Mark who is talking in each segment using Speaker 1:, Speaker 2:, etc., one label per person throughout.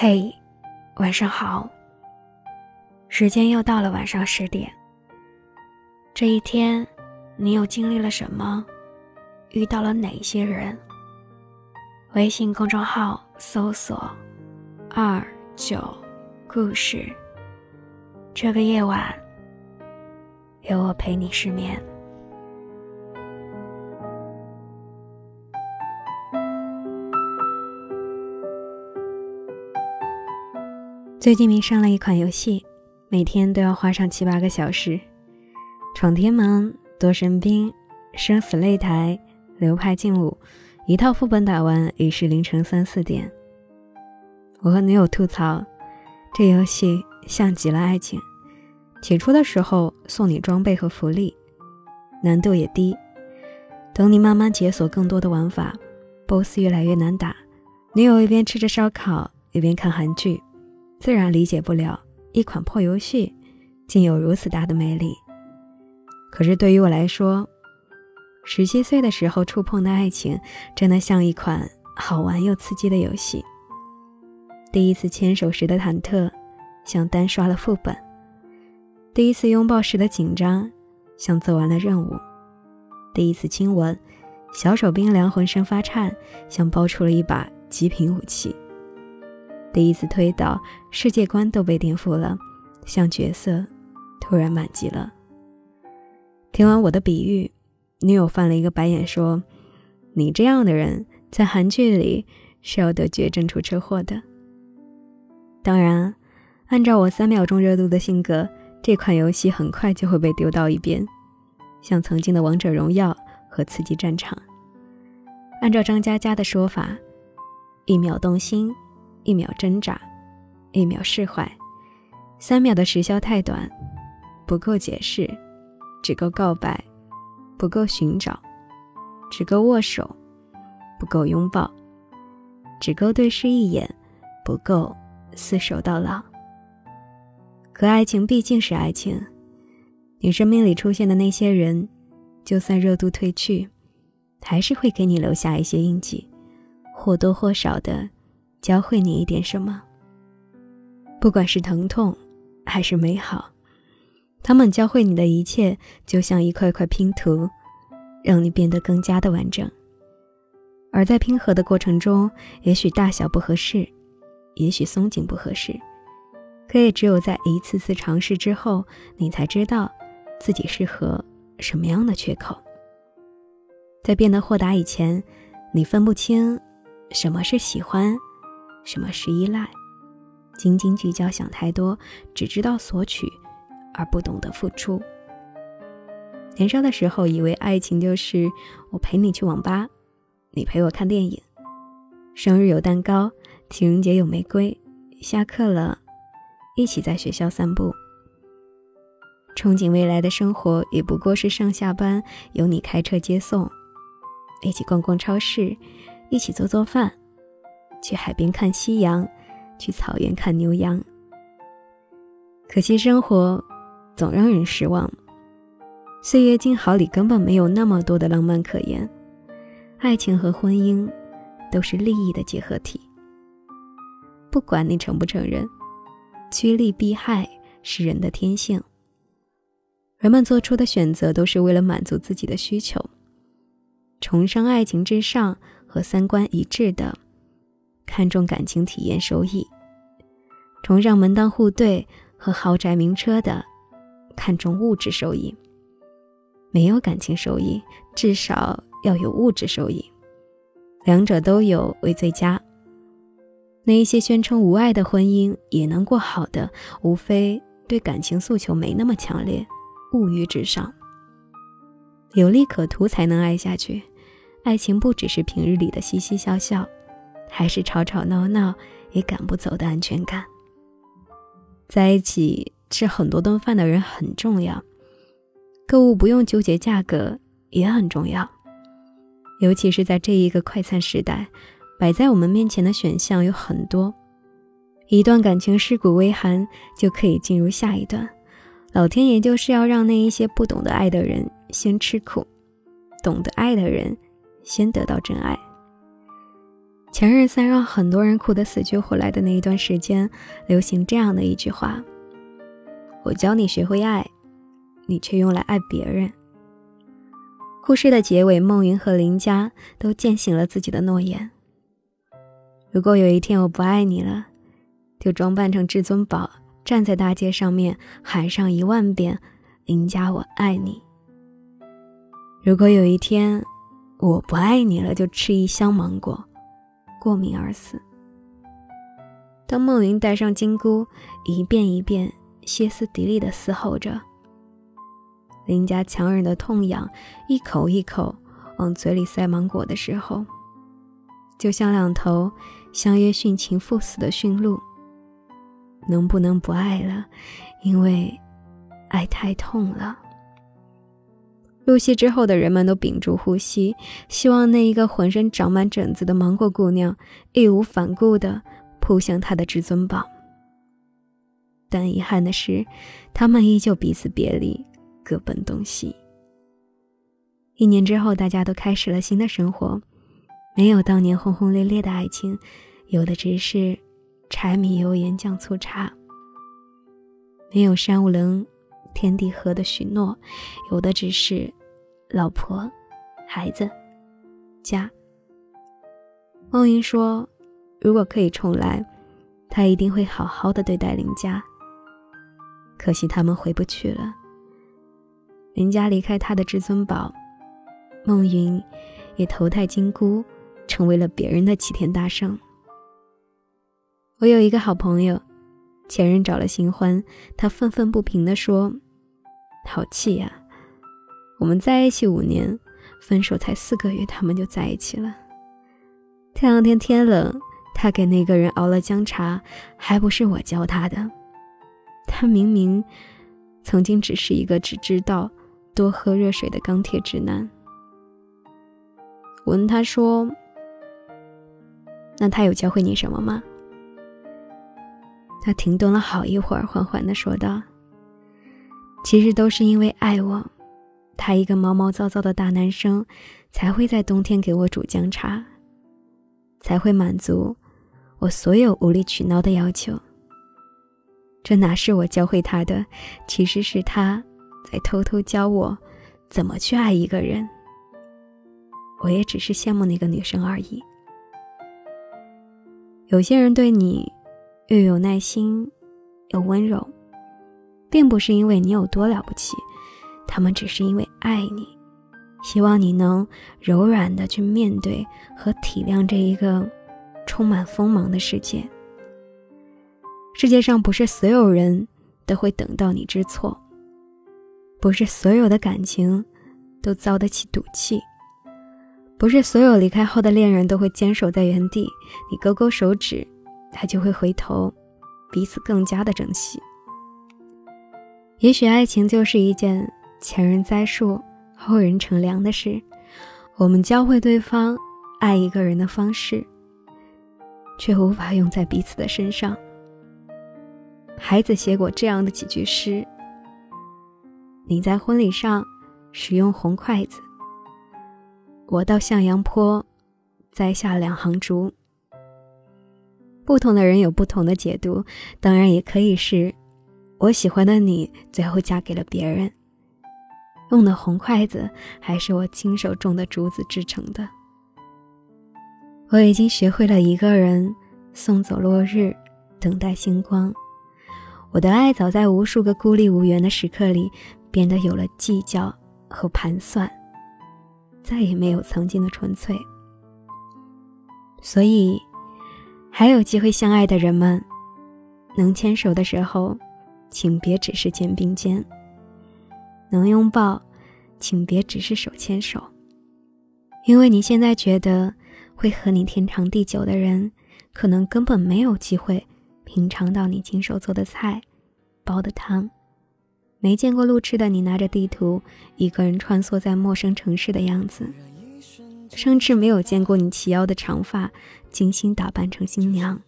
Speaker 1: 嘿，晚上好。时间又到了晚上十点。这一天，你又经历了什么？遇到了哪些人？微信公众号搜索“二九故事”。这个夜晚，有我陪你失眠。最近迷上了一款游戏，每天都要花上七八个小时。闯天门、夺神兵、生死擂台、流派劲舞，一套副本打完已是凌晨三四点。我和女友吐槽，这游戏像极了爱情。起初的时候送你装备和福利，难度也低。等你慢慢解锁更多的玩法，BOSS 越来越难打。女友一边吃着烧烤，一边看韩剧。自然理解不了一款破游戏竟有如此大的魅力。可是对于我来说，十七岁的时候触碰的爱情，真的像一款好玩又刺激的游戏。第一次牵手时的忐忑，像单刷了副本；第一次拥抱时的紧张，像做完了任务；第一次亲吻，小手冰凉，浑身发颤，像爆出了一把极品武器。第一次推倒，世界观都被颠覆了，像角色突然满级了。听完我的比喻，女友翻了一个白眼，说：“你这样的人，在韩剧里是要得绝症出车祸的。”当然，按照我三秒钟热度的性格，这款游戏很快就会被丢到一边，像曾经的王者荣耀和刺激战场。按照张嘉佳的说法，一秒动心。一秒挣扎，一秒释怀，三秒的时效太短，不够解释，只够告白，不够寻找，只够握手，不够拥抱，只够对视一眼，不够厮守到老。可爱情毕竟是爱情，你生命里出现的那些人，就算热度褪去，还是会给你留下一些印记，或多或少的。教会你一点什么，不管是疼痛还是美好，他们教会你的一切，就像一块块拼图，让你变得更加的完整。而在拼合的过程中，也许大小不合适，也许松紧不合适，可也只有在一次次尝试之后，你才知道自己适合什么样的缺口。在变得豁达以前，你分不清什么是喜欢。什么是依赖？斤斤计较，想太多，只知道索取，而不懂得付出。年少的时候，以为爱情就是我陪你去网吧，你陪我看电影，生日有蛋糕，情人节有玫瑰，下课了，一起在学校散步。憧憬未来的生活，也不过是上下班有你开车接送，一起逛逛超市，一起做做饭。去海边看夕阳，去草原看牛羊。可惜生活总让人失望，岁月静好里根本没有那么多的浪漫可言。爱情和婚姻都是利益的结合体。不管你承不承认，趋利避害是人的天性。人们做出的选择都是为了满足自己的需求，崇尚爱情至上和三观一致的。看重感情体验收益，崇尚门当户对和豪宅名车的，看重物质收益。没有感情收益，至少要有物质收益，两者都有为最佳。那一些宣称无爱的婚姻也能过好的，无非对感情诉求没那么强烈，物欲至上。有利可图才能爱下去，爱情不只是平日里的嘻嘻笑笑。还是吵吵闹闹也赶不走的安全感。在一起吃很多顿饭的人很重要，购物不用纠结价格也很重要。尤其是在这一个快餐时代，摆在我们面前的选项有很多，一段感情尸骨微寒就可以进入下一段。老天爷就是要让那一些不懂得爱的人先吃苦，懂得爱的人先得到真爱。前任三让很多人哭得死去活来的那一段时间，流行这样的一句话：“我教你学会爱，你却用来爱别人。”故事的结尾，孟云和林佳都践行了自己的诺言。如果有一天我不爱你了，就装扮成至尊宝，站在大街上面喊上一万遍“林佳，我爱你”。如果有一天我不爱你了，就吃一箱芒果。过敏而死。当梦云戴上金箍，一遍一遍歇斯底里地嘶吼着，林家强忍的痛痒，一口一口往嘴里塞芒果的时候，就像两头相约殉情赴死的驯鹿。能不能不爱了？因为爱太痛了。入戏之后的人们都屏住呼吸，希望那一个浑身长满疹子的芒果姑娘义无反顾地扑向他的至尊宝。但遗憾的是，他们依旧彼此别离，各奔东西。一年之后，大家都开始了新的生活，没有当年轰轰烈烈的爱情，有的只是柴米油盐酱醋茶；没有山无棱，天地合的许诺，有的只是。老婆，孩子，家。梦云说：“如果可以重来，他一定会好好的对待林家。可惜他们回不去了。林家离开他的至尊宝，梦云也投胎金箍，成为了别人的齐天大圣。我有一个好朋友，前任找了新欢，他愤愤不平地说：‘好气呀！’”我们在一起五年，分手才四个月，他们就在一起了。前两天天冷，他给那个人熬了姜茶，还不是我教他的。他明明曾经只是一个只知道多喝热水的钢铁直男。我问他说：“那他有教会你什么吗？”他停顿了好一会儿，缓缓地说道：“其实都是因为爱我。”他一个毛毛躁躁的大男生，才会在冬天给我煮姜茶，才会满足我所有无理取闹的要求。这哪是我教会他的，其实是他在偷偷教我怎么去爱一个人。我也只是羡慕那个女生而已。有些人对你又有耐心又温柔，并不是因为你有多了不起。他们只是因为爱你，希望你能柔软的去面对和体谅这一个充满锋芒的世界。世界上不是所有人都会等到你知错，不是所有的感情都遭得起赌气，不是所有离开后的恋人都会坚守在原地。你勾勾手指，他就会回头，彼此更加的珍惜。也许爱情就是一件。前人栽树，后人乘凉的事，我们教会对方爱一个人的方式，却无法用在彼此的身上。孩子写过这样的几句诗：“你在婚礼上使用红筷子，我到向阳坡栽下两行竹。”不同的人有不同的解读，当然也可以是，我喜欢的你最后嫁给了别人。用的红筷子还是我亲手种的竹子制成的。我已经学会了一个人送走落日，等待星光。我的爱早在无数个孤立无援的时刻里变得有了计较和盘算，再也没有曾经的纯粹。所以，还有机会相爱的人们，能牵手的时候，请别只是肩并肩。能拥抱，请别只是手牵手，因为你现在觉得会和你天长地久的人，可能根本没有机会品尝到你亲手做的菜、煲的汤。没见过路痴的你拿着地图，一个人穿梭在陌生城市的样子，甚至没有见过你齐腰的长发精心打扮成新娘，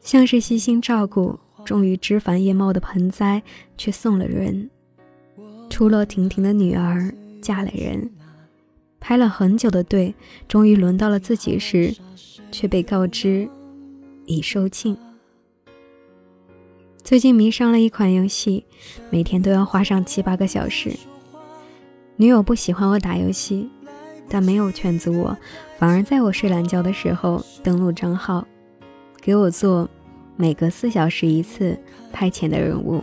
Speaker 1: 像是悉心照顾、终于枝繁叶茂的盆栽，却送了人。出落亭亭的女儿嫁了人，排了很久的队，终于轮到了自己时，却被告知已售罄。最近迷上了一款游戏，每天都要花上七八个小时。女友不喜欢我打游戏，但没有劝阻我，反而在我睡懒觉的时候登录账号，给我做每隔四小时一次派遣的任务。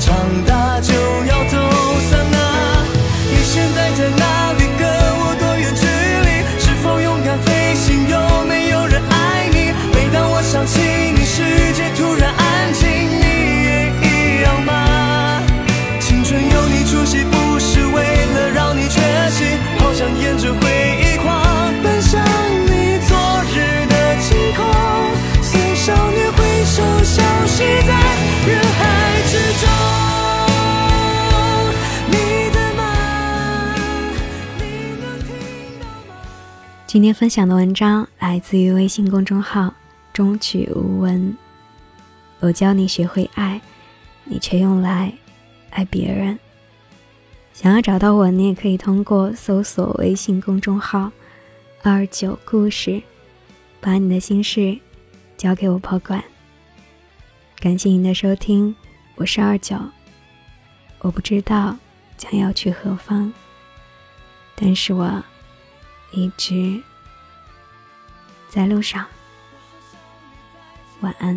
Speaker 2: 长大就要
Speaker 1: 今天分享的文章来自于微信公众号“中曲无闻”。我教你学会爱，你却用来爱别人。想要找到我，你也可以通过搜索微信公众号“二九故事”，把你的心事交给我保管。感谢您的收听，我是二九。我不知道将要去何方，但是我。一直在路上，晚安。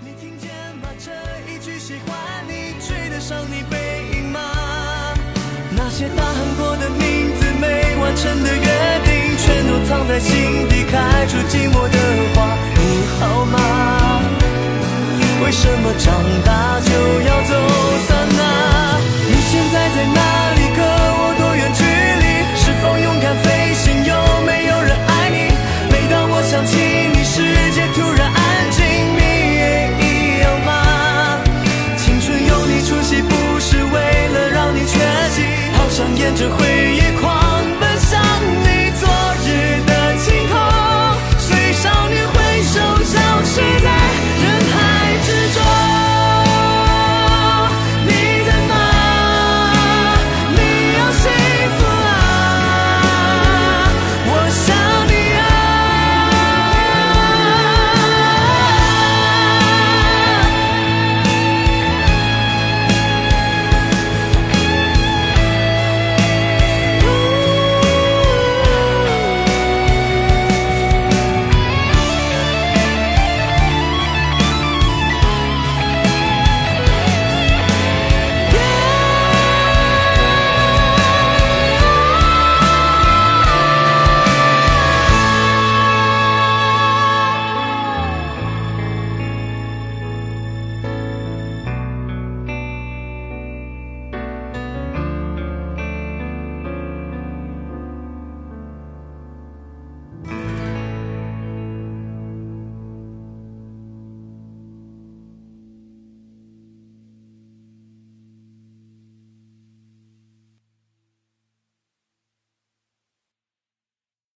Speaker 2: 你听见吗？这一句喜欢你，追得上你背影吗？那些大喊过的名字，没完成的约定，全都藏在心底，开出寂寞的花。你好吗？为什么长大就要走？